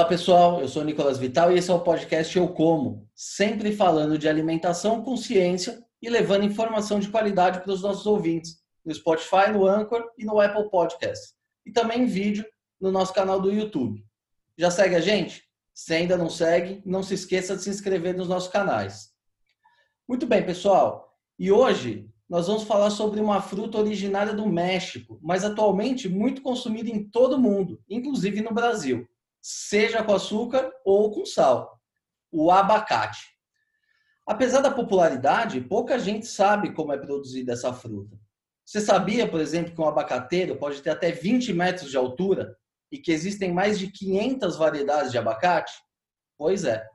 Olá pessoal, eu sou Nicolas Vital e esse é o podcast Eu Como, sempre falando de alimentação com ciência e levando informação de qualidade para os nossos ouvintes no Spotify, no Anchor e no Apple Podcast. E também em vídeo no nosso canal do YouTube. Já segue a gente? Se ainda não segue, não se esqueça de se inscrever nos nossos canais. Muito bem, pessoal. E hoje nós vamos falar sobre uma fruta originária do México, mas atualmente muito consumida em todo o mundo, inclusive no Brasil seja com açúcar ou com sal, o abacate. Apesar da popularidade, pouca gente sabe como é produzida essa fruta. Você sabia, por exemplo, que um abacateiro pode ter até 20 metros de altura e que existem mais de 500 variedades de abacate? Pois é.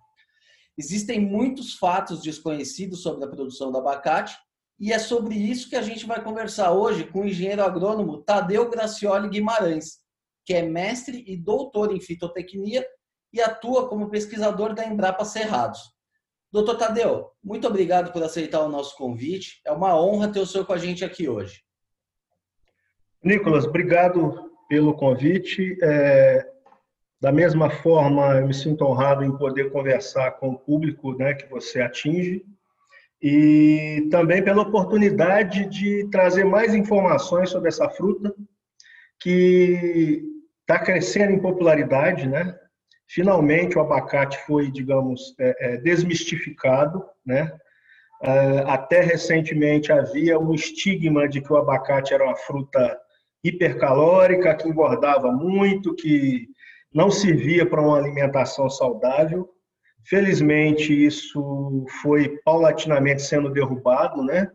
Existem muitos fatos desconhecidos sobre a produção do abacate e é sobre isso que a gente vai conversar hoje com o engenheiro agrônomo Tadeu Gracioli Guimarães, que é mestre e doutor em fitotecnia e atua como pesquisador da Embrapa Cerrados. Doutor Tadeu, muito obrigado por aceitar o nosso convite. É uma honra ter o senhor com a gente aqui hoje. Nicolas, obrigado pelo convite. É, da mesma forma, eu me sinto honrado em poder conversar com o público né, que você atinge e também pela oportunidade de trazer mais informações sobre essa fruta que está crescendo em popularidade, né? Finalmente o abacate foi, digamos, é, é, desmistificado, né? É, até recentemente havia um estigma de que o abacate era uma fruta hipercalórica, que engordava muito, que não servia para uma alimentação saudável. Felizmente, isso foi paulatinamente sendo derrubado, né?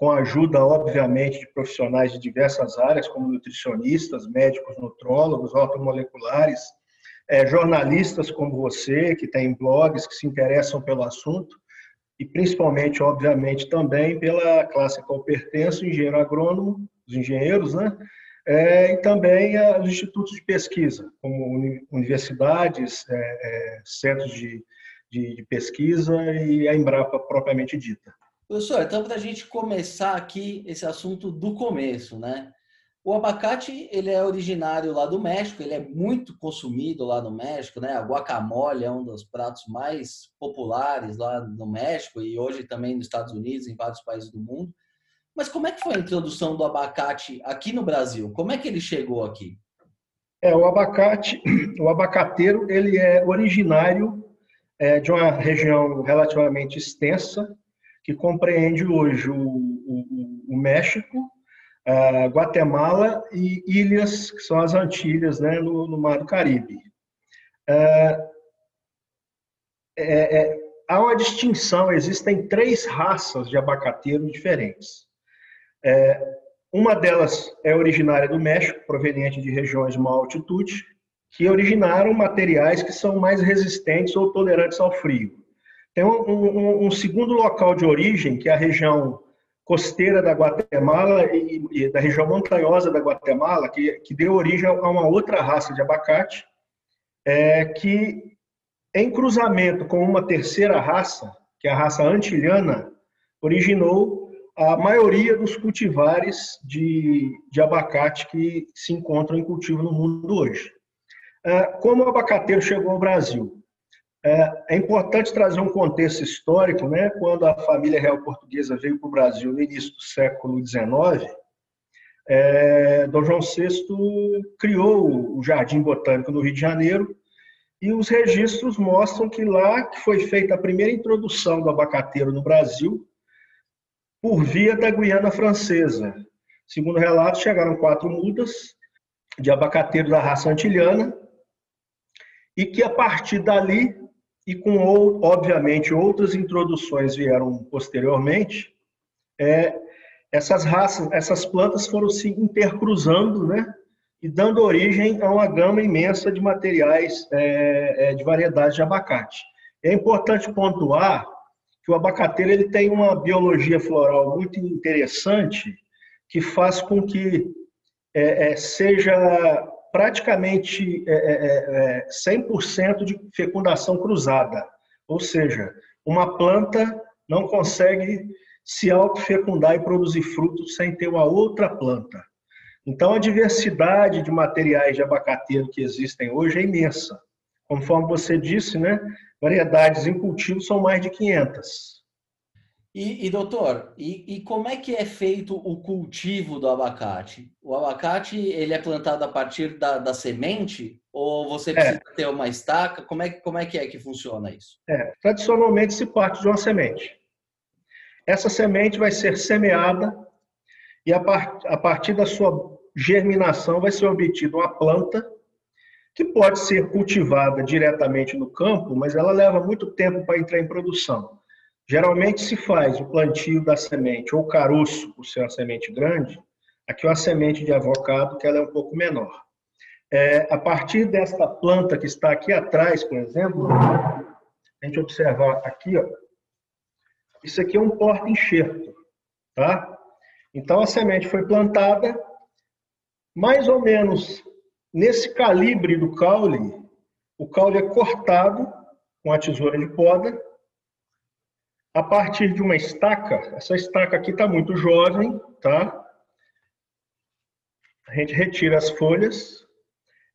Com a ajuda, obviamente, de profissionais de diversas áreas, como nutricionistas, médicos, nutrólogos, ortomoleculares, é, jornalistas como você, que tem blogs, que se interessam pelo assunto, e principalmente, obviamente, também pela classe a qual pertenço, engenheiro agrônomo, os engenheiros, né? É, e também os institutos de pesquisa, como universidades, é, é, centros de, de, de pesquisa e a Embrapa propriamente dita. Professor, então para a gente começar aqui esse assunto do começo, né? O abacate, ele é originário lá do México, ele é muito consumido lá no México, né? A guacamole é um dos pratos mais populares lá no México e hoje também nos Estados Unidos, em vários países do mundo. Mas como é que foi a introdução do abacate aqui no Brasil? Como é que ele chegou aqui? É, o abacate, o abacateiro, ele é originário é, de uma região relativamente extensa, que compreende hoje o, o, o México, Guatemala e ilhas, que são as Antilhas, né, no, no Mar do Caribe. É, é, é, há uma distinção, existem três raças de abacateiro diferentes. É, uma delas é originária do México, proveniente de regiões de maior altitude, que originaram materiais que são mais resistentes ou tolerantes ao frio. Tem um, um, um, segundo local de origem, que é a região costeira da Guatemala e, e da região montanhosa da Guatemala, que, que deu origem a uma outra raça de abacate, é, que em cruzamento com uma terceira raça, que é a raça antilhana, originou a maioria dos cultivares de, de abacate que se encontram em cultivo no mundo hoje. É, como o abacateiro chegou ao Brasil? É, é, importante trazer um contexto histórico, né? Quando a família real portuguesa veio para o Brasil no início do século XIX, é, Dom João VI criou o Jardim Botânico no Rio de Janeiro e os registros mostram que lá foi feita a primeira introdução do abacateiro no Brasil por via da Guiana Francesa. Segundo relatos, chegaram quatro mudas de abacateiro da raça antilhana e que a partir dali e com, obviamente, outras introduções vieram posteriormente, é, essas raças, essas plantas foram se intercruzando, né? E dando origem a uma gama imensa de materiais é, é, de variedades de abacate. É importante pontuar que o abacateiro ele tem uma biologia floral muito interessante que faz com que é, é seja praticamente é, é, 100% é, de fecundação cruzada. Ou seja, uma planta não consegue se autofecundar e produzir frutos sem ter uma outra planta. Então, a diversidade de materiais de abacateiro que existem hoje é imensa. Conforme você disse, né, variedades em cultivo são mais de 500. E, e doutor, e, e, como é que é feito o cultivo do abacate? O abacate ele é plantado a partir da, da semente ou você é. precisa é. ter uma estaca? Como é, como é que é que funciona isso? É, tradicionalmente se parte de uma semente. Essa semente vai ser semeada e a, part, a partir da sua germinação vai ser obtida uma planta que pode ser cultivada diretamente no campo, mas ela leva muito tempo para entrar em produção. Geralmente se faz o plantio da semente ou caroço, por ser uma semente grande, aqui uma semente de avocado que ela é um pouco menor. É, a partir desta planta que está aqui atrás, por exemplo, a gente observar aqui, ó, isso aqui é um porta-enxerto, tá? Então a semente foi plantada mais ou menos nesse calibre do caule. O caule é cortado com a tesoura de poda a partir de uma estaca. Essa estaca aqui está muito jovem, tá? A gente retira as folhas.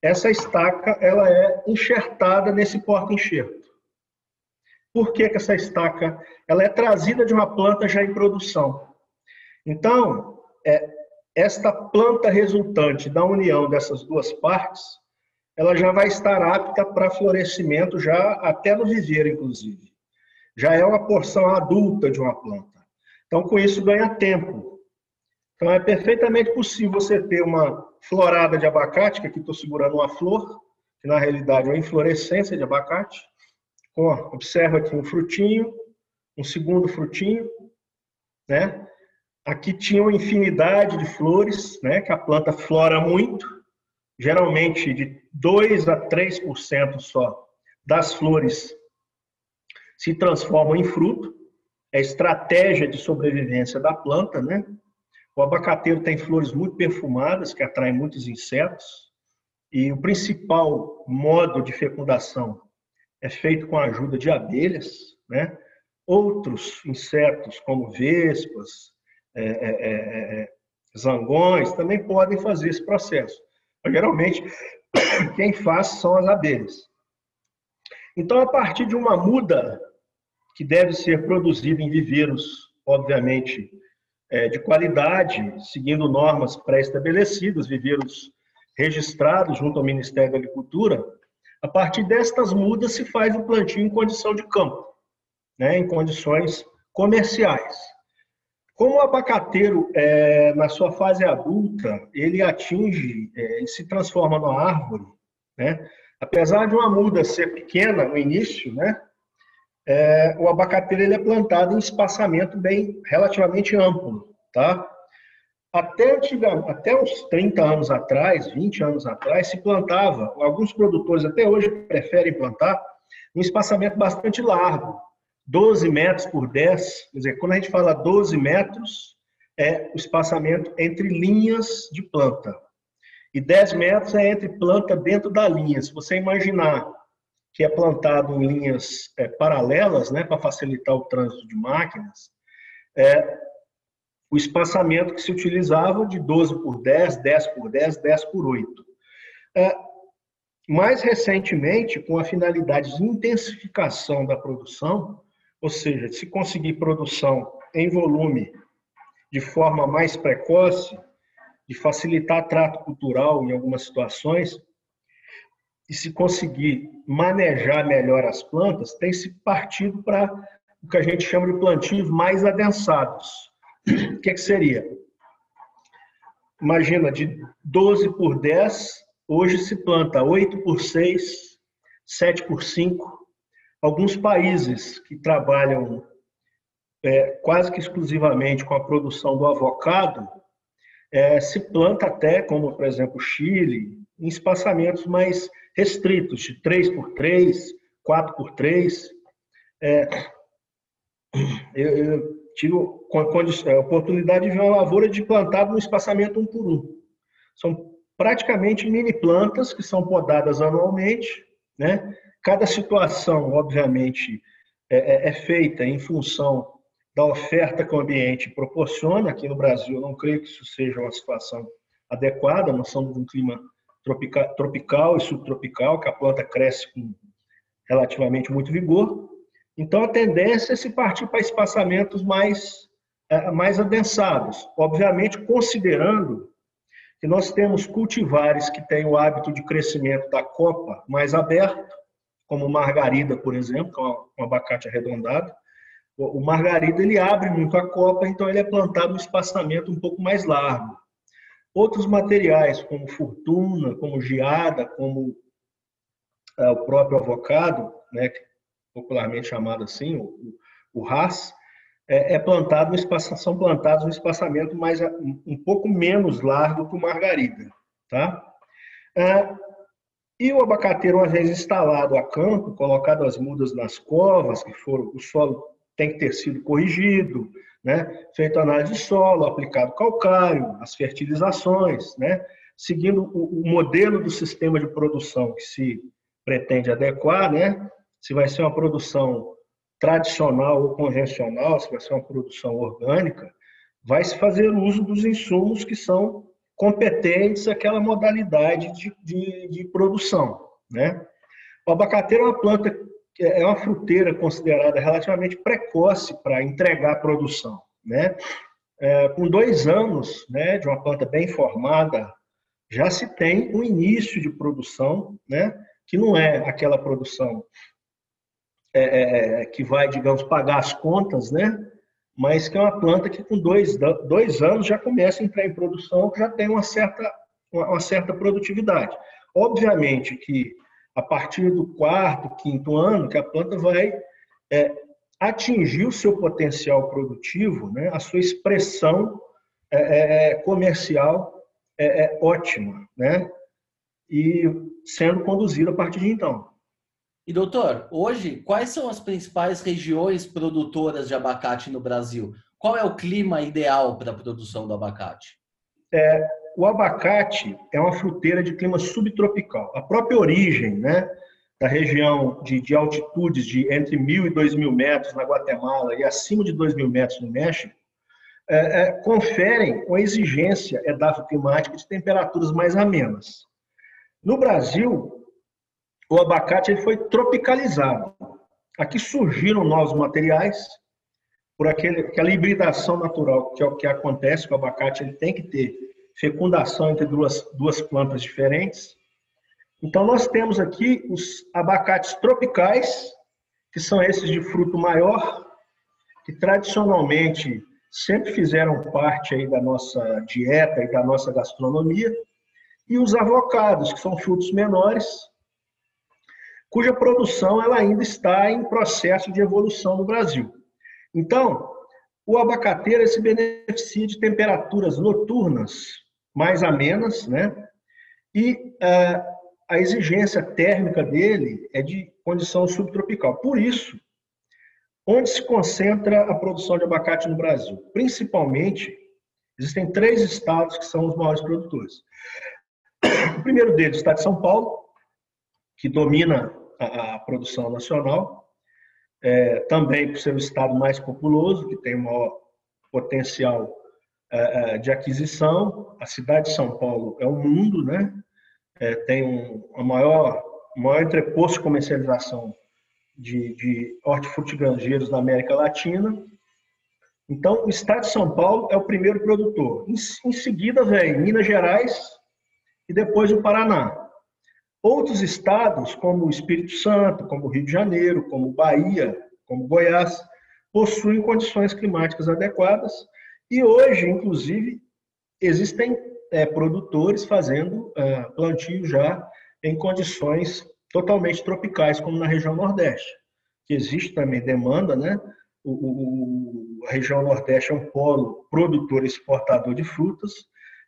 Essa estaca ela é enxertada nesse porta-enxerto. Por que, que essa estaca ela é trazida de uma planta já em produção? Então, é, esta planta resultante da união dessas duas partes, ela já vai estar apta para florescimento já até no viveiro, inclusive já é uma porção adulta de uma planta. Então, com isso, ganha tempo. Então, é perfeitamente possível você ter uma florada de abacate, que aqui estou segurando uma flor, que na realidade é uma inflorescência de abacate. Com, observa aqui um frutinho, um segundo frutinho, né? Aqui tinha uma infinidade de flores, né? Que a planta flora muito, geralmente de 2 a 3% só das flores se transformam em fruto, é estratégia de sobrevivência da planta, né? O abacateiro tem flores muito perfumadas que atraem muitos insetos e o principal modo de fecundação é feito com a ajuda de abelhas, né? Outros insetos como vespas, é, é, é, é zangões também podem fazer esse processo. Mas, geralmente quem faz são as abelhas. Então, a partir de uma muda que deve ser produzida em viveiros, obviamente, é, de qualidade, seguindo normas pré-estabelecidas, viveiros registrados junto ao Ministério da Agricultura, a partir destas mudas se faz o plantio em condição de campo, né, em condições comerciais. Como o abacateiro, é, na sua fase adulta, ele atinge é, e se transforma numa árvore, né? apesar de uma muda ser pequena no início, né? É, o abacateiro ele é plantado em espaçamento bem relativamente amplo, tá? Até, até uns 30 anos atrás, 20 anos atrás, se plantava, alguns produtores até hoje preferem plantar, um espaçamento bastante largo, 12 metros por 10, quer dizer, quando a gente fala 12 metros, é o espaçamento entre linhas de planta. E 10 metros é entre planta dentro da linha. Se você imaginar que é plantado em linhas é, paralelas, né, para facilitar o trânsito de máquinas, é, o espaçamento que se utilizava de 12 por 10, 10 por 10, 10 por 8. É, mais recentemente, com a finalidade de intensificação da produção, ou seja, se conseguir produção em volume de forma mais precoce, de facilitar trato cultural em algumas situações, e se conseguir manejar melhor as plantas, tem se partido para o que a gente chama de plantios mais adensados. O que, que seria? Imagina, de 12 por 10, hoje se planta 8 por 6, 7 por 5. Alguns países que trabalham é, quase que exclusivamente com a produção do avocado, é, se planta até, como por exemplo Chile, em espaçamentos mais restritos, de 3 por 3, 4 por 3. É, eu, eu, tive a é, oportunidade de ver uma lavoura de plantado no espaçamento 1 por 1. São praticamente mini plantas que são podadas anualmente, né? Cada situação, obviamente, é, é, é feita em função da oferta que o ambiente proporciona. Aqui no Brasil, não creio que isso seja uma situação adequada, nós somos um clima tropical, tropical e subtropical, que a planta cresce com relativamente muito vigor. Então, a tendência é se partir para espaçamentos mais, é, mais adensados, obviamente considerando que nós temos cultivares que têm o hábito de crescimento da copa mais aberto, como margarida, por exemplo, que é um abacate arredondado. O margarida ele abre muito a copa, então ele é plantado no espaçamento um pouco mais largo. Outros materiais, como fortuna, como geada, como é, o próprio avocado, né, popularmente chamado assim, o, o Haas, é, é plantado no espaço, são plantados no espaçamento mais um pouco menos largo que o margarida, tá? É, e o abacateiro, uma vez instalado a campo, colocado as mudas nas covas, que foram, o solo tem que ter sido corrigido, né? feito análise de solo, aplicado calcário, as fertilizações, né? seguindo o, o modelo do sistema de produção que se pretende adequar, né? se vai ser uma produção tradicional ou convencional, se vai ser uma produção orgânica, vai se fazer uso dos insumos que são competentes àquela modalidade de, de, de produção. Né? O abacateiro é uma planta é uma fruteira considerada relativamente precoce para entregar a produção. Né? É, com dois anos né, de uma planta bem formada, já se tem um início de produção, né, que não é aquela produção é, é, é que vai, digamos, pagar as contas, né, mas que é uma planta que com dois, dois anos já começa a entrar em produção, já tem uma certa, uma certa produtividade. Obviamente que a partir do quarto, quinto ano, que a planta vai é, atingir o seu potencial produtivo, né, a sua expressão é, é, é comercial é, é, ótima, né, e sendo conduzida a partir de então. E doutor, hoje quais são as principais regiões produtoras de abacate no Brasil? Qual é o clima ideal para a produção do abacate? É, o abacate é uma fruteira de clima subtropical. A própria origem né, da região de, de altitudes de entre 1.000 e 2.000 metros na Guatemala e acima de 2.000 metros no México, é, é, conferem uma exigência edafoclimática de temperaturas mais amenas. No Brasil, o abacate ele foi tropicalizado. Aqui surgiram novos materiais, por aquele, aquela hibridação natural que é o que acontece com o abacate, ele tem que ter fecundação entre duas, duas plantas diferentes. Então, nós temos aqui os abacates tropicais, que são esses de fruto maior, que tradicionalmente sempre fizeram parte aí da nossa dieta e da nossa gastronomia, e os avocados, que são frutos menores, cuja produção ela ainda está em processo de evolução no Brasil. Então, o abacateiro se beneficia de temperaturas noturnas mais amenas, né? E uh, a exigência térmica dele é de condição subtropical. Por isso, onde se concentra a produção de abacate no Brasil? Principalmente, existem três estados que são os maiores produtores. O primeiro deles, o estado de São Paulo, que domina a, a produção nacional, é, também por ser o estado mais populoso, que tem o maior potencial de aquisição. A cidade de São Paulo é um mundo, né? É, tem um, a maior, maior entreposto de comercialização de, de hortifrutigranjeiros na América Latina. Então, o estado de São Paulo é o primeiro produtor. Em, em seguida vem Minas Gerais e depois o Paraná. Outros estados, como o Espírito Santo, como o Rio de Janeiro, como Bahia, como Goiás, possuem condições climáticas adequadas e hoje, inclusive, existem é, produtores fazendo é, plantio já em condições totalmente tropicais, como na região Nordeste, que existe também demanda, né? O, o, a região Nordeste é um polo produtor e exportador de frutas.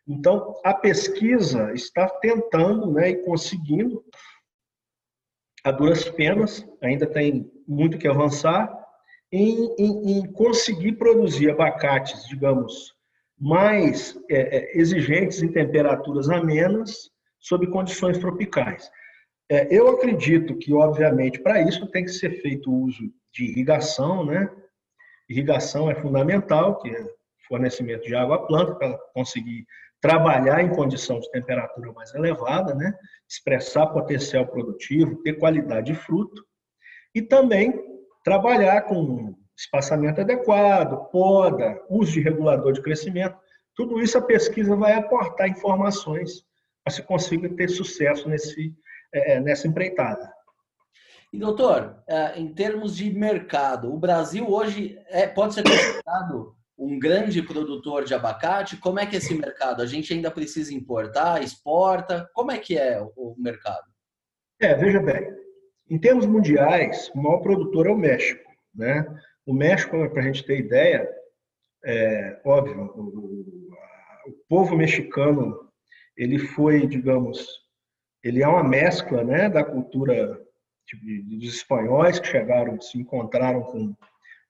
Então, a pesquisa está tentando né, e conseguindo, a duras penas, ainda tem muito que avançar, em, em, em conseguir produzir abacates, digamos, mais é, é, exigentes em temperaturas amenas, sob condições tropicais. É, eu acredito que, obviamente, para isso tem que ser feito uso de irrigação, né? Irrigação é fundamental, que é fornecimento de água à planta para conseguir trabalhar em condição de temperatura mais elevada, né? expressar potencial produtivo, ter qualidade de fruto e também trabalhar com espaçamento adequado, poda, uso de regulador de crescimento. Tudo isso a pesquisa vai aportar informações para se consiga ter sucesso nesse, é, nessa empreitada. E doutor, é, em termos de mercado, o Brasil hoje é, pode ser considerado um grande produtor de abacate. Como é que é esse mercado? A gente ainda precisa importar, exporta? Como é que é o mercado? É, veja bem, em termos mundiais, o maior produtor é o México. Né? O México, para a gente ter ideia, é óbvio, o, o povo mexicano ele foi, digamos, ele é uma mescla né, da cultura dos espanhóis que chegaram, se encontraram com,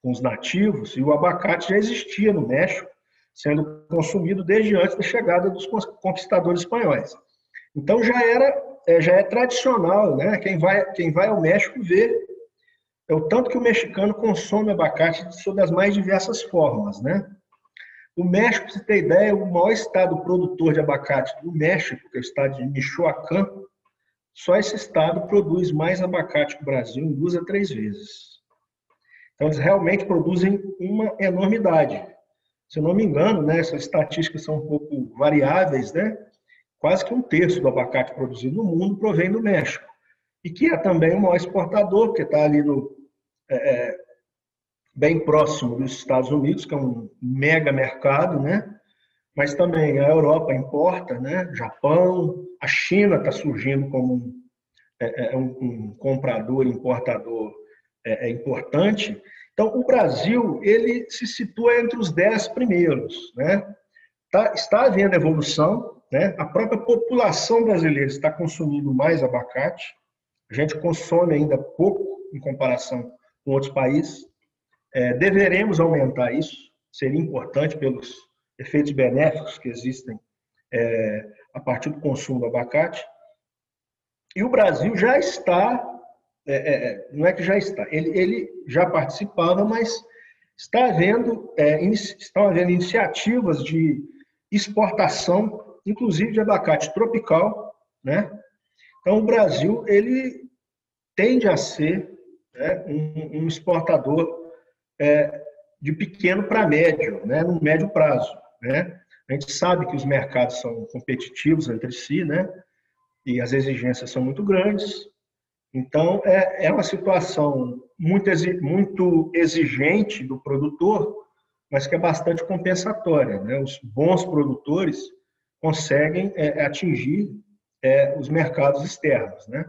com os nativos, e o abacate já existia no México, sendo consumido desde antes da chegada dos conquistadores espanhóis. Então já era, é, já é tradicional, né? Quem vai, quem vai ao México vê é o tanto que o mexicano consome abacate sob as mais diversas formas, né? O México, você ter ideia, é o maior estado produtor de abacate do México, que é o estado de Michoacán, só esse estado produz mais abacate que o Brasil em duas a três vezes. Então, eles realmente produzem uma enormidade. Se eu não me engano, né, essas estatísticas são um pouco variáveis, né? Quase que um terço do abacate produzido no mundo provém do México. E que é também o maior exportador, porque está ali no, é, é, bem próximo dos Estados Unidos, que é um mega mercado, né? mas também a Europa importa, né? Japão, a China está surgindo como um, é, é, um, um comprador, importador é, é, importante. Então, o Brasil ele se situa entre os dez primeiros. Né? Tá, está havendo evolução, né? a própria população brasileira está consumindo mais abacate, a gente consome ainda pouco em comparação com outros países. É, deveremos aumentar isso, seria importante pelos efeitos benéficos que existem é, a partir do consumo do abacate. E o Brasil já está, é, é, é não é que já está, ele, ele já participava, mas está havendo, é, estão havendo iniciativas de exportação, inclusive de abacate tropical, né? Então o Brasil ele tende a ser né, um, um, exportador é, de pequeno para médio, né, no médio prazo. Né? A gente sabe que os mercados são competitivos entre si, né? E as exigências são muito grandes. Então, é, é uma situação muito, muito exigente do produtor, mas que é bastante compensatória. Né? Os bons produtores conseguem é, atingir é, os mercados externos. Né?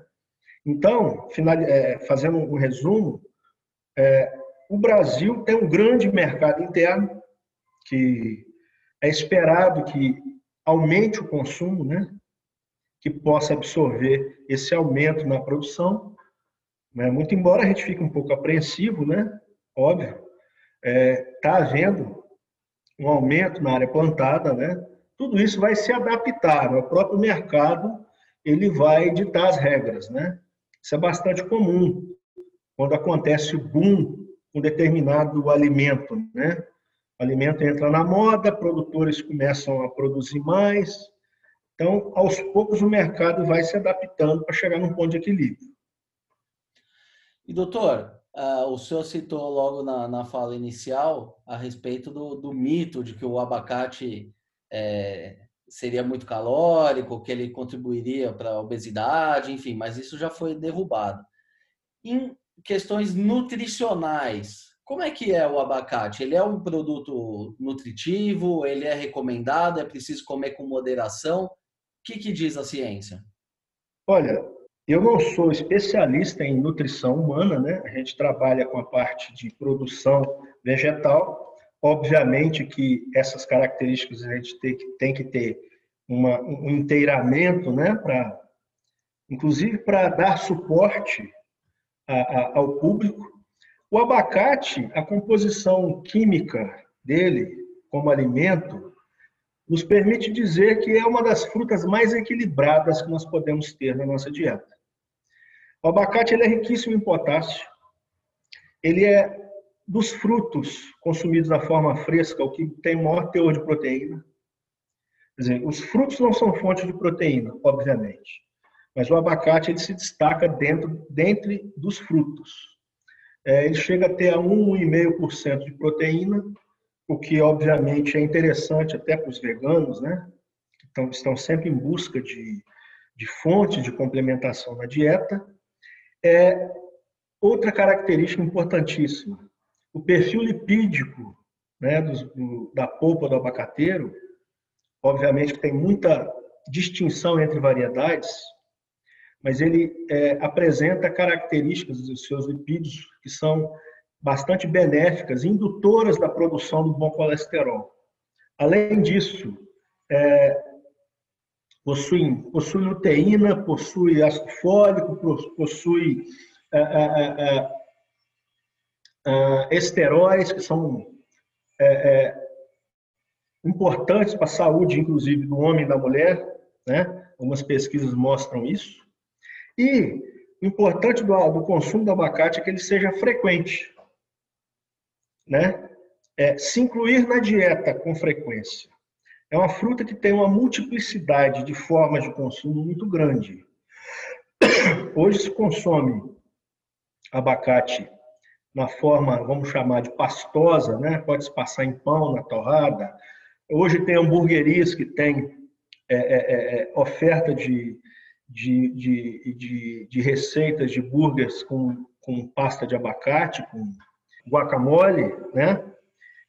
Então, final, é, fazendo um resumo, é, o Brasil tem um grande mercado interno que é esperado que aumente o consumo, né? que possa absorver esse aumento na produção. Né? Muito embora a gente fique um pouco apreensivo, né? óbvio, está é, tá havendo um aumento na área plantada, né? Tudo isso vai se adaptar, o próprio mercado ele vai ditar as regras. Né? Isso é bastante comum quando acontece boom com determinado alimento, né? O alimento entra na moda, produtores começam a produzir mais. Então, aos poucos, o mercado vai se adaptando para chegar num ponto de equilíbrio. E, doutor, uh, o senhor citou logo na, na fala inicial a respeito do, do mito de que o abacate é, seria muito calórico, que ele contribuiria para a obesidade, enfim, mas isso já foi derrubado. Em questões nutricionais, como é que é o abacate? Ele é um produto nutritivo? Ele é recomendado? É preciso comer com moderação? O que, que diz a ciência? Olha, eu não sou especialista em nutrição humana, né? A gente trabalha com a parte de produção vegetal. Obviamente que essas características a gente tem que, tem que ter uma, um inteiramento, né? Pra, inclusive para dar suporte a, a, ao público o abacate, a composição química dele como alimento, nos permite dizer que é uma das frutas mais equilibradas que nós podemos ter na nossa dieta. O abacate ele é riquíssimo em potássio. Ele é dos frutos consumidos da forma fresca o que tem maior teor de proteína. Quer dizer, os frutos não são fonte de proteína, obviamente, mas o abacate ele se destaca dentro dentre dos frutos. É, ele chega a ter a 1,5% de proteína, o que obviamente é interessante até para os veganos, né? Então, estão sempre em busca de, de fontes de complementação na dieta. É outra característica importantíssima, o perfil lipídico né, do, da polpa do abacateiro, obviamente tem muita distinção entre variedades, mas ele é, apresenta características dos seus lipídios que são bastante benéficas, indutoras da produção do bom colesterol. Além disso, é, possui, luteína, possui ácido fólico, possui é, é, é, é esteróis, que são importantes para a saúde, inclusive, do homem e da mulher. Né? Algumas pesquisas mostram isso. E importante do, do consumo do abacate é que ele seja frequente. Né? É, se incluir na dieta com frequência. É uma fruta que tem uma multiplicidade de formas de consumo muito grande. Hoje se consome abacate na forma, vamos chamar de pastosa, né? pode se passar em pão, na torrada. Hoje tem hamburguerias que tem é, é, é, é oferta de, de, de, de, de, receitas de burgers com, com pasta de abacate, com guacamole, né?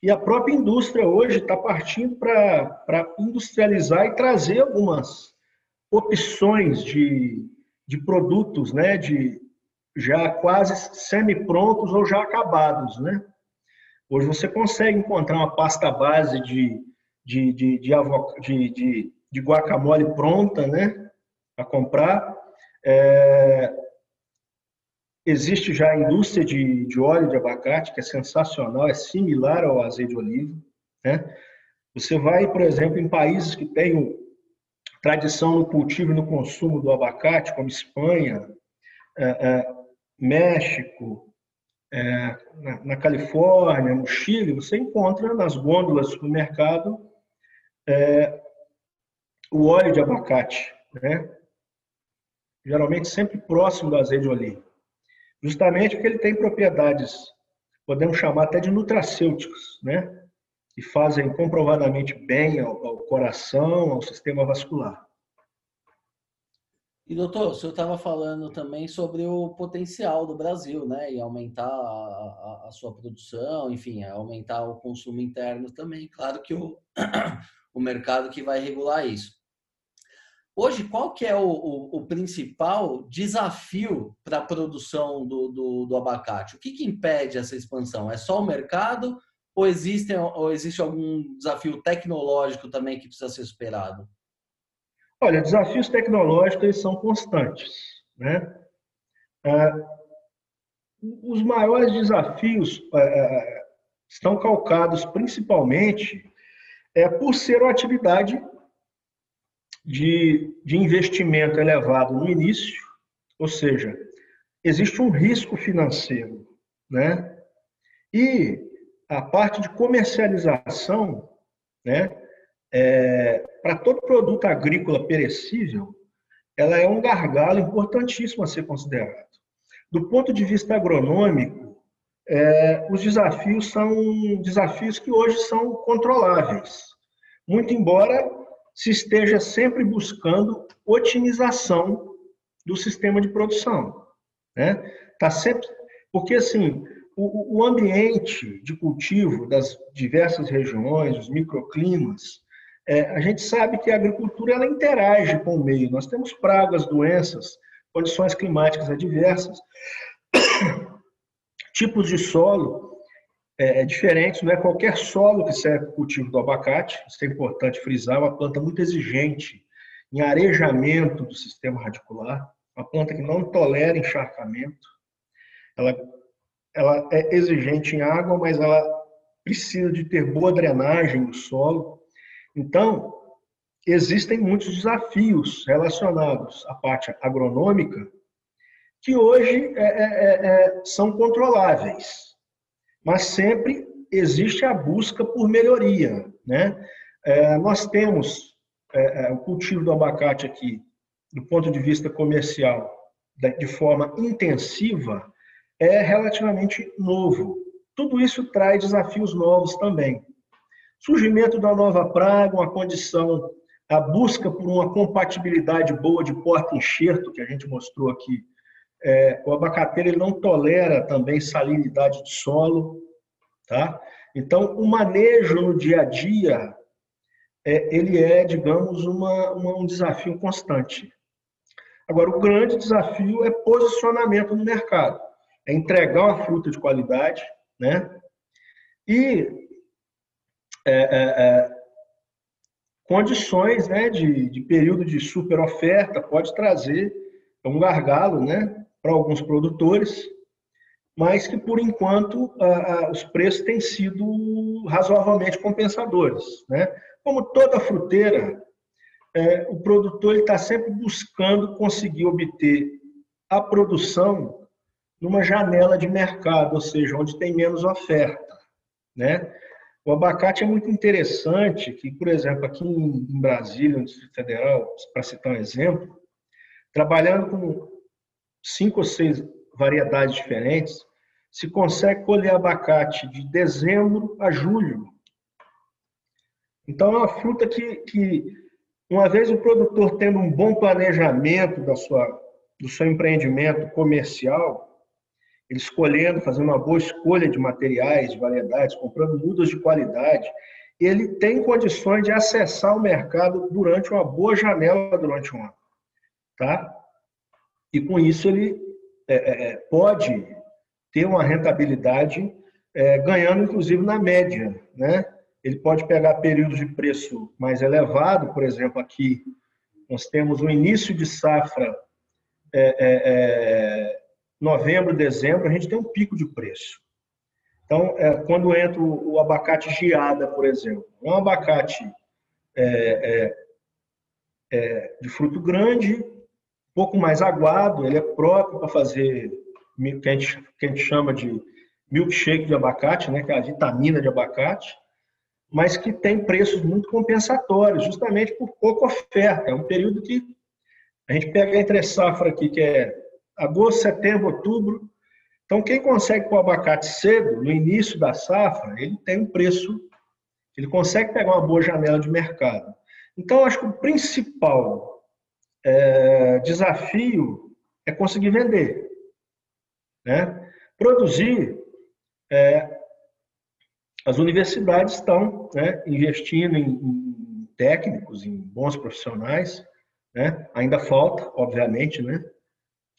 E a própria indústria hoje está partindo para industrializar e trazer algumas opções de, de produtos, né, de já quase semi-prontos ou já acabados, né? Hoje você consegue encontrar uma pasta base de, de, de, de, de, de guacamole pronta, né, para comprar. É, Existe já a indústria de, de óleo de abacate, que é sensacional, é similar ao azeite de oliva. Né? Você vai, por exemplo, em países que têm tradição no cultivo e no consumo do abacate, como Espanha, é, é, México, é, na, na, Califórnia, no Chile, você encontra nas gôndolas do supermercado é, o óleo de abacate, né? geralmente sempre próximo do azeite de oliva justamente porque ele tem propriedades, podemos chamar até de nutracêuticos, né? que fazem comprovadamente bem ao, ao coração, ao sistema vascular. E doutor, o senhor estava falando também sobre o potencial do Brasil, né? E aumentar a, a, sua produção, enfim, aumentar o consumo interno também. Claro que o, o mercado que vai regular isso. Hoje, qual que é o, o, o principal desafio para a produção do, do, do, abacate? O que, que impede essa expansão? É só o mercado ou existe, ou existe algum desafio tecnológico também que precisa ser superado? Olha, desafios tecnológicos são constantes. Né? É, os maiores desafios é, é estão calcados principalmente é, por ser uma atividade de, de investimento elevado no início, ou seja, existe um risco financeiro, né? E a parte de comercialização, né? É, para todo produto agrícola perecível, ela é um gargalo importantíssimo a ser considerado. Do ponto de vista agronômico, é, os desafios são desafios que hoje são controláveis. Muito embora se esteja sempre buscando otimização do sistema de produção. Né? Tá sempre, porque assim, o, o ambiente de cultivo das diversas regiões, os microclimas, é, a gente sabe que a agricultura ela interage com o meio. Nós temos pragas, doenças, condições climáticas adversas, tipos de solo é, é, diferente, não é qualquer solo que serve para o cultivo do abacate, isso é importante frisar, é uma planta muito exigente em arejamento do sistema radicular, uma planta que não tolera encharcamento, ela, ela é exigente em água, mas ela precisa de ter boa drenagem do solo. Então, existem muitos desafios relacionados à parte agronômica que hoje é, é, é, é são controláveis mas sempre existe a busca por melhoria. Né? É, nós temos o cultivo do abacate aqui, do ponto de vista comercial, de forma intensiva, é relativamente novo. Tudo isso traz desafios novos também. Surgimento da nova praga, uma condição, a busca por uma compatibilidade boa de porta-enxerto, que a gente mostrou aqui. É, o abacateiro ele não tolera também salinidade de solo, tá? Então, o manejo no dia a dia, é, ele é, digamos, uma, uma, um desafio constante. Agora, o grande desafio é posicionamento no mercado, é entregar uma fruta de qualidade, né? E é, é, é, condições né, de, de período de super oferta pode trazer um gargalo né, para alguns produtores, mas que por enquanto os preços têm sido razoavelmente compensadores. Né? Como toda fruteira, é, o produtor está sempre buscando conseguir obter a produção numa janela de mercado, ou seja, onde tem menos oferta. Né? O abacate é muito interessante, que, por exemplo, aqui em Brasília, no Distrito Federal, para citar um exemplo, trabalhando com cinco ou seis variedades diferentes, se consegue colher abacate de dezembro a julho. Então, é uma fruta que, que uma vez o produtor tendo um bom planejamento da sua, do seu empreendimento comercial, ele escolhendo, fazendo uma boa escolha de materiais, de variedades, comprando mudas de qualidade, ele tem condições de acessar o mercado durante uma boa janela durante um ano, tá? E com isso ele é, é, é pode ter uma rentabilidade é, ganhando inclusive na média, né? Ele pode pegar períodos de preço mais elevado, por exemplo, aqui nós temos o início de safra é, é, é novembro, dezembro, a gente tem um pico de preço. Então, é, quando entra o, o, abacate geada, por exemplo, é um abacate é, é, é de fruto grande, um pouco mais aguado, ele é próprio para fazer que a, gente, que a gente chama de milkshake de abacate, né, que é a vitamina de abacate, mas que tem preços muito compensatórios, justamente por pouca oferta. É um período que a gente pega entre safra aqui, que é agosto, setembro, outubro. Então, quem consegue pôr abacate cedo, no início da safra, ele tem um preço, ele consegue pegar uma boa janela de mercado. Então, acho que o principal é, desafio é conseguir vender. Né? Produzir, é, as universidades estão né, investindo em, em, técnicos, em bons profissionais, né? ainda falta, obviamente, né?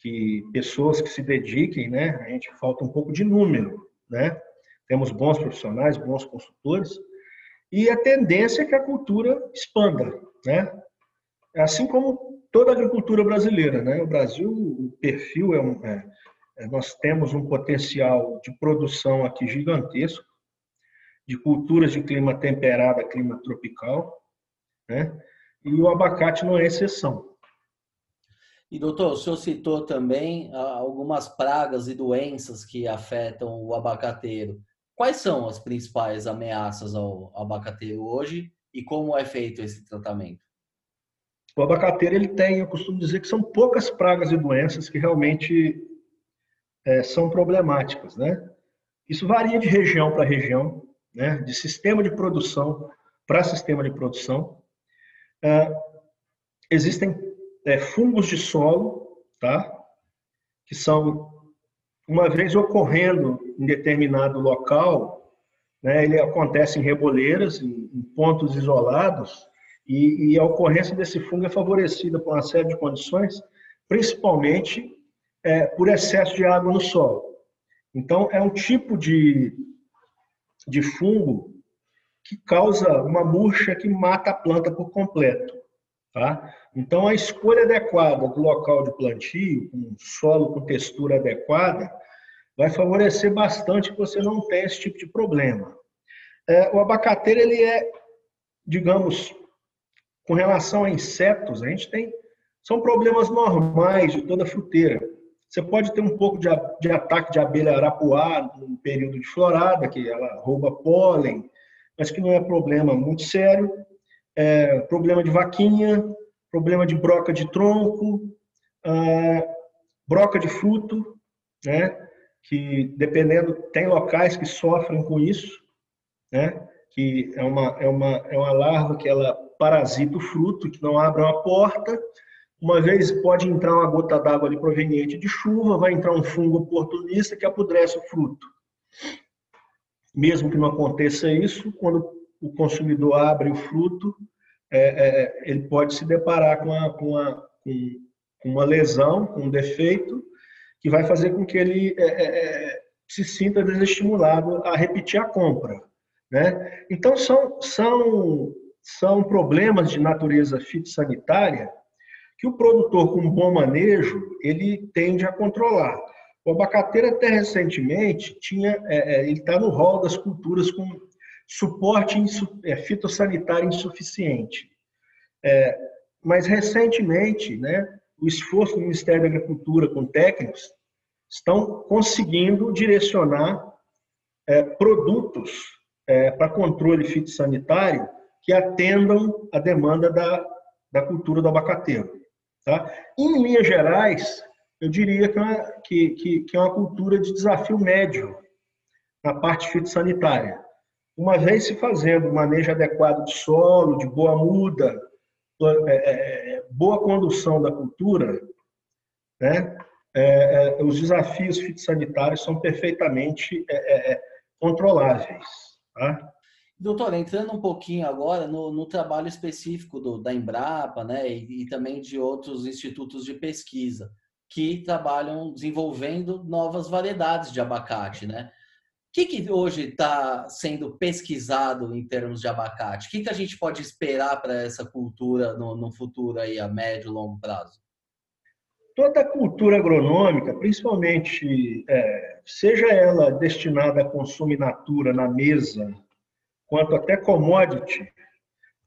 Que pessoas que se dediquem, né? A gente falta um pouco de número, né? Temos bons profissionais, bons consultores, e a tendência é que a cultura expanda, né? Assim como toda a agricultura brasileira, né? O Brasil, o perfil é um, é, é, nós temos um potencial de produção aqui gigantesco, de culturas de clima temperado, clima tropical, né? E o abacate não é exceção. E, doutor, o senhor citou também ah, algumas pragas e doenças que afetam o abacateiro. Quais são as principais ameaças ao abacateiro hoje e como é feito esse tratamento? O abacateiro ele tem, eu costumo dizer que são poucas pragas e doenças que realmente é, são problemáticas, né? Isso varia de região para região, né? De sistema de produção para sistema de produção. É, existem é, fungos de solo, tá? que são, uma vez ocorrendo em determinado local, né, ele acontece em reboleiras, em, em pontos isolados, e, e, a ocorrência desse fungo é favorecida por uma série de condições, principalmente é, por excesso de água no solo. Então, é um tipo de, de fungo que causa uma murcha que mata a planta por completo. Tá? Então, a escolha adequada do local de plantio, com solo com textura adequada, vai favorecer bastante que você não tenha esse tipo de problema. É, o abacateiro, ele é, digamos, com relação a insetos, a gente tem, são problemas normais de toda fruteira. Você pode ter um pouco de, de ataque de abelha arapuá no período de florada, que ela rouba pólen, mas que não é problema muito sério. É, problema de vaquinha, problema de broca de tronco, ah, broca de fruto, né? que dependendo, tem locais que sofrem com isso, né? que é uma, é uma, é uma larva que ela parasita o fruto, que não abre uma porta, uma vez pode entrar uma gota d'água ali proveniente de chuva, vai entrar um fungo oportunista que apodrece o fruto. Mesmo que não aconteça isso, quando o consumidor abre o fruto, é, é, ele pode se deparar com, a, com, a, com, uma lesão, com um defeito, que vai fazer com que ele é, é, é, se sinta desestimulado a repetir a compra. Né? Então, são, são, são problemas de natureza fitossanitária que o produtor com bom manejo ele tende a controlar. O abacateiro até recentemente tinha, é, é ele está no rol das culturas com suporte é, fitossanitário insuficiente. É, mas recentemente, né, o esforço do Ministério da Agricultura com técnicos estão conseguindo direcionar é, produtos é, para controle fitossanitário que atendam a demanda da, da cultura do abacateiro. Tá? Em linhas gerais, eu diria que é, uma, que, que, que é uma cultura de desafio médio na parte fitossanitária. Uma vez se fazendo manejo adequado de solo, de boa muda, é, é, é, boa condução da cultura, né? É, é, os desafios fitossanitários são perfeitamente controláveis. Tá? Doutor, entrando um pouquinho agora no, no trabalho específico do, da Embrapa, né, e, e, também de outros institutos de pesquisa que trabalham desenvolvendo novas variedades de abacate, né? Que, que hoje está sendo pesquisado em termos de abacate? O que, que a gente pode esperar para essa cultura no, no futuro aí a médio e longo prazo? Toda a cultura agronômica, principalmente, é, seja ela destinada a consumo in natura na mesa quanto até commodity,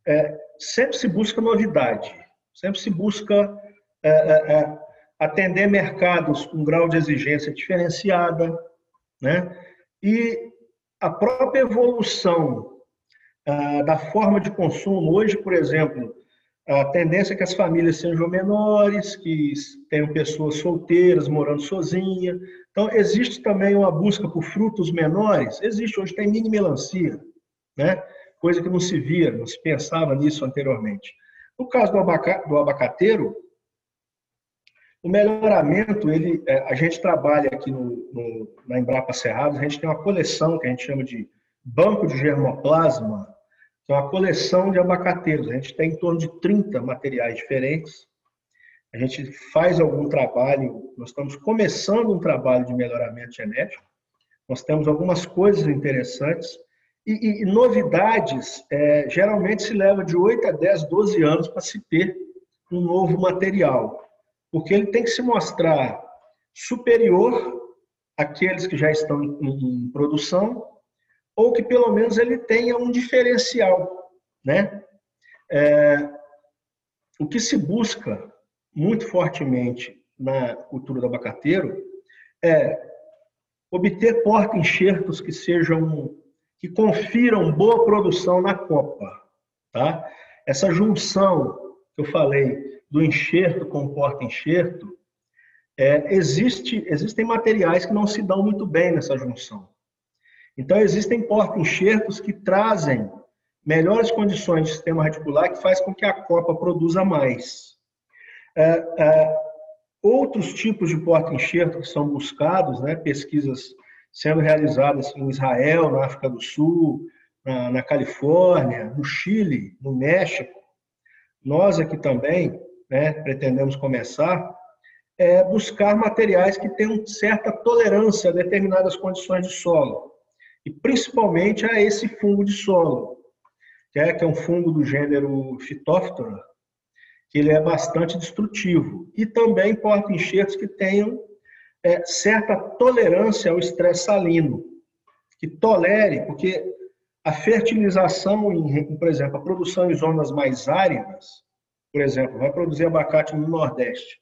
é, sempre se busca novidade, sempre se busca é, é, é, atender mercados com grau de exigência diferenciada, né? E a própria evolução ah, da forma de consumo, hoje, por exemplo, a tendência é que as famílias sejam menores, que tenham pessoas solteiras morando sozinha. Então, existe também uma busca por frutos menores. Existe, hoje tem mini melancia né? coisa que não se via, não se pensava nisso anteriormente. No caso do, abaca, do abacateiro, o melhoramento, ele, é, a gente trabalha aqui no, no, na Embrapa Cerrado, a gente tem uma coleção que a gente chama de banco de germoplasma, que é uma coleção de abacateiros. A gente tem em torno de 30 materiais diferentes. A gente faz algum trabalho, nós estamos começando um trabalho de melhoramento genético. Nós temos algumas coisas interessantes. E, e novidades, é, geralmente se leva de 8 a 10, 12 anos para se ter um novo material, porque ele tem que se mostrar superior àqueles que já estão em, em produção, ou que pelo menos ele tenha um diferencial. Né? É, o que se busca muito fortemente na cultura do abacateiro é obter porta-enxertos que sejam que confiram boa produção na copa. Tá? Essa junção que eu falei do enxerto com porta-enxerto, é, existe, existem materiais que não se dão muito bem nessa junção. Então, existem porta-enxertos que trazem melhores condições de sistema radicular que faz com que a copa produza mais. É, é, outros tipos de porta-enxerto que são buscados, né, pesquisas sendo realizadas em Israel, na África do Sul, na, na Califórnia, no Chile, no México. Nós aqui também né, pretendemos começar é buscar materiais que tenham certa tolerância a determinadas condições de solo, e principalmente a esse fungo de solo, que é, que é um fungo do gênero Phytophthora, que ele é bastante destrutivo, e também porta enxertos que tenham é, certa tolerância ao estresse salino, que tolere, porque a fertilização, em, por exemplo, a produção em zonas mais áridas, por exemplo, vai produzir abacate no Nordeste,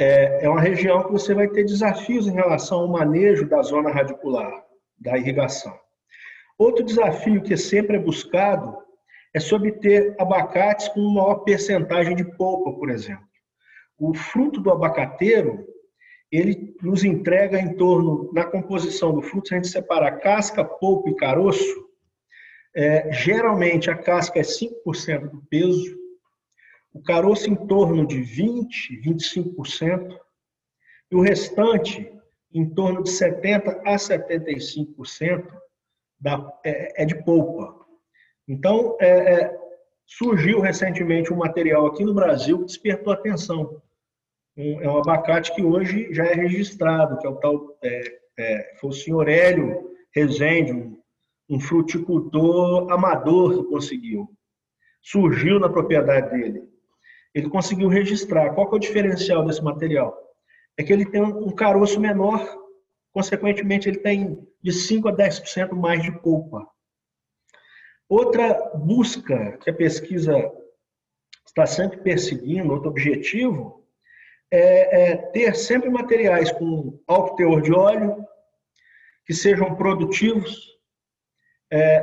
é, é uma região que você vai ter desafios em relação ao manejo da zona radicular, da irrigação. Outro desafio que sempre é buscado é se obter abacates com maior percentagem de polpa, por exemplo. O fruto do abacateiro, ele nos entrega em torno, na composição do fruto, se a gente separar casca, polpa e caroço, é, geralmente a casca é 5% do peso, o caroço em torno de 20%, 25%, e o restante em torno de 70% a 75% da, é, é, de polpa. Então, é, é, surgiu recentemente um material aqui no Brasil que despertou atenção. Um, é um abacate que hoje já é registrado, que é o tal, é, é, foi o senhor Hélio Rezende, um, um fruticultor amador que conseguiu. Surgiu na propriedade dele. Ele conseguiu registrar. Qual que é o diferencial desse material? É que ele tem um caroço menor, consequentemente ele tem de 5 a 10% mais de polpa. Outra busca que a pesquisa está sempre perseguindo, outro objetivo, é, é ter sempre materiais com alto teor de óleo, que sejam produtivos é,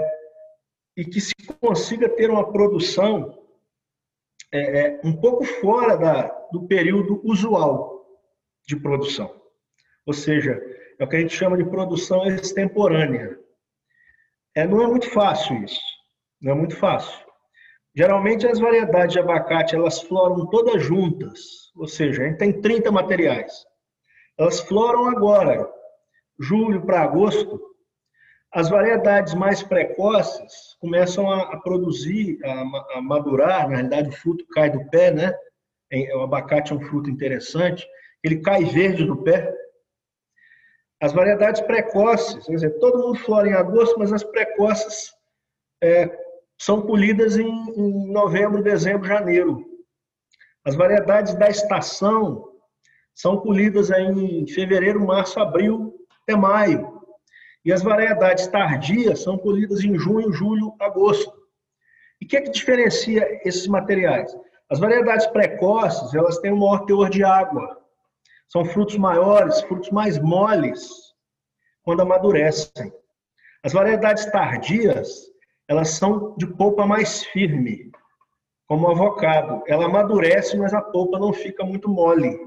e que se consiga ter uma produção é, é, um pouco fora da, do período usual de produção. Ou seja, é o que a gente chama de produção extemporânea. É, não é muito fácil isso. Não é muito fácil. Geralmente as variedades de abacate elas floram todas juntas, ou seja, a gente tem 30 materiais. Elas floram agora, julho para agosto. As variedades mais precoces começam a, a produzir, a, a, madurar, na realidade o fruto cai do pé, né? O abacate é um fruto interessante, ele cai verde do pé. As variedades precoces, quer dizer, todo mundo flora em agosto, mas as precoces é, são colhidas em, em novembro, dezembro, janeiro. As variedades da estação são colhidas em fevereiro, março, abril até maio. E as variedades tardias são colhidas em junho, julho, agosto. E o que é que diferencia esses materiais? As variedades precoces, elas têm um maior teor de água. São frutos maiores, frutos mais moles, quando amadurecem. As variedades tardias, elas são de polpa mais firme, como o avocado. Ela amadurece, mas a polpa não fica muito mole.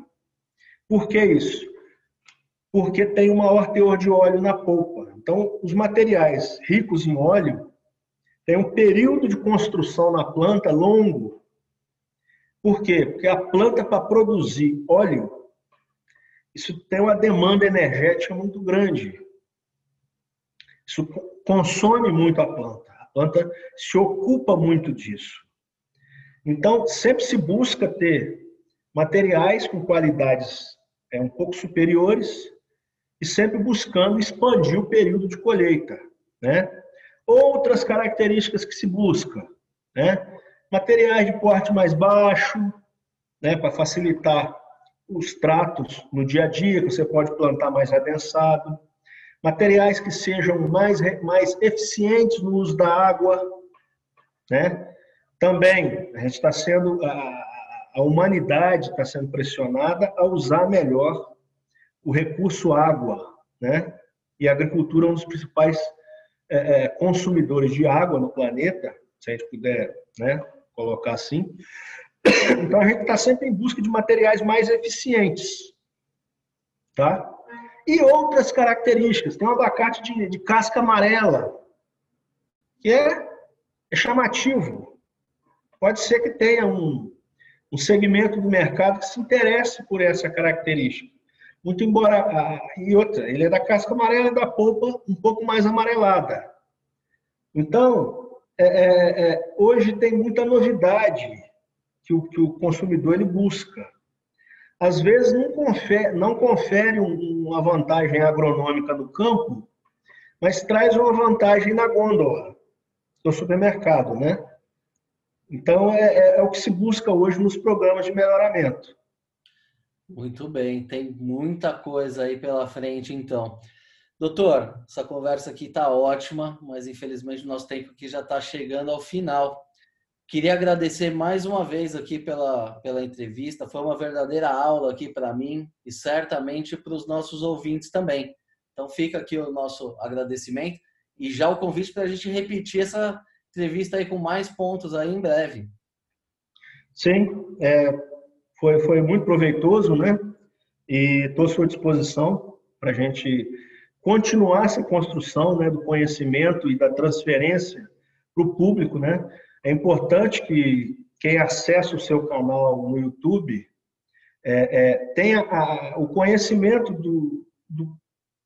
Por que isso? Porque tem um maior teor de óleo na polpa. Então, os materiais ricos em óleo têm um período de construção na planta longo. Por quê? Porque a planta, para produzir óleo, isso tem uma demanda energética muito grande. Isso consome muito a planta planta se ocupa muito disso. Então, sempre se busca ter materiais com qualidades é, um pouco superiores e sempre buscando expandir o período de colheita. Né? Outras características que se busca, né? materiais de porte mais baixo, né? para facilitar os tratos no dia a dia, que você pode plantar mais adensado materiais que sejam mais, mais eficientes no uso da água, né? Também a gente está sendo a, a humanidade está sendo pressionada a usar melhor o recurso água, né? E a agricultura é um dos principais é, é, consumidores de água no planeta, se a gente puder, né, colocar assim. Então a gente está sempre em busca de materiais mais eficientes, tá? E outras características. Tem um abacate de, de casca amarela, que é, é, chamativo. Pode ser que tenha um, um segmento do mercado que se interesse por essa característica. Muito embora. A, e outra, ele é da casca amarela e da polpa um pouco mais amarelada. Então, é, é, é hoje tem muita novidade que o, que o consumidor ele busca às vezes não confere, não confere uma vantagem agronômica no campo, mas traz uma vantagem na gôndola do supermercado, né? Então é, é, é o que se busca hoje nos programas de melhoramento. Muito bem, tem muita coisa aí pela frente, então. Doutor, essa conversa aqui está ótima, mas infelizmente o nosso tempo aqui já está chegando ao final. Queria agradecer mais uma vez aqui pela, pela entrevista. Foi uma verdadeira aula aqui para mim e certamente para os nossos ouvintes também. Então fica aqui o nosso agradecimento e já o convite para a gente repetir essa entrevista aí com mais pontos aí em breve. Sim, é, foi, foi muito proveitoso, né? E estou à sua disposição para a gente continuar essa construção né, do conhecimento e da transferência para o público, né? É importante que quem acessa o seu canal no YouTube é, é, tenha a, o conhecimento do, do,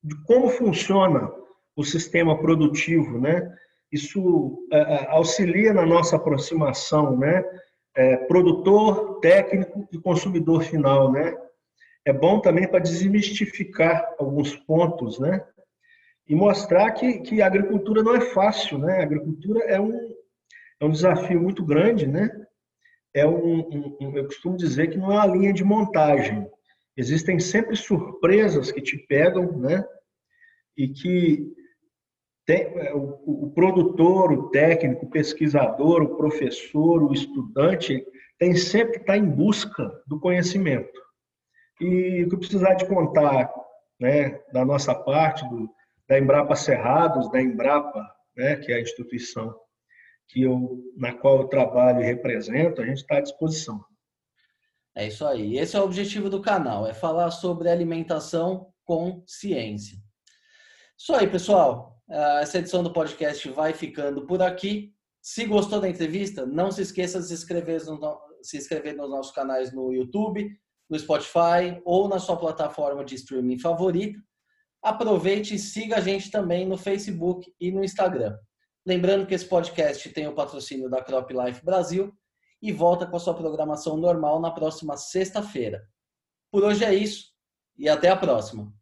de como funciona o sistema produtivo, né? Isso é, é auxilia na nossa aproximação, né? É, produtor, técnico e consumidor final, né? É bom também para desmistificar alguns pontos, né? E mostrar que, que a agricultura não é fácil, né? A agricultura é um, é um desafio muito grande, né? É um, um, eu costumo dizer que não é uma linha de montagem. Existem sempre surpresas que te pegam, né? E que tem, é, o, o, produtor, o técnico, o pesquisador, o professor, o estudante, tem sempre que estar em busca do conhecimento. E o que precisar de contar, né, da nossa parte, do, da Embrapa Cerrados, da Embrapa, né, que é a instituição que eu, na qual eu trabalho e represento, a gente está à disposição. É isso aí. Esse é o objetivo do canal, é falar sobre alimentação com ciência. Isso aí, pessoal. Ah, essa edição do podcast vai ficando por aqui. Se gostou da entrevista, não se esqueça de se inscrever, no, se inscrever nos nossos canais no YouTube, no Spotify ou na sua plataforma de streaming favorita. Aproveite e siga a gente também no Facebook e no Instagram. Lembrando que esse podcast tem o patrocínio da Crop Life Brasil e volta com a sua programação normal na próxima sexta-feira. Por hoje é isso e até a próxima.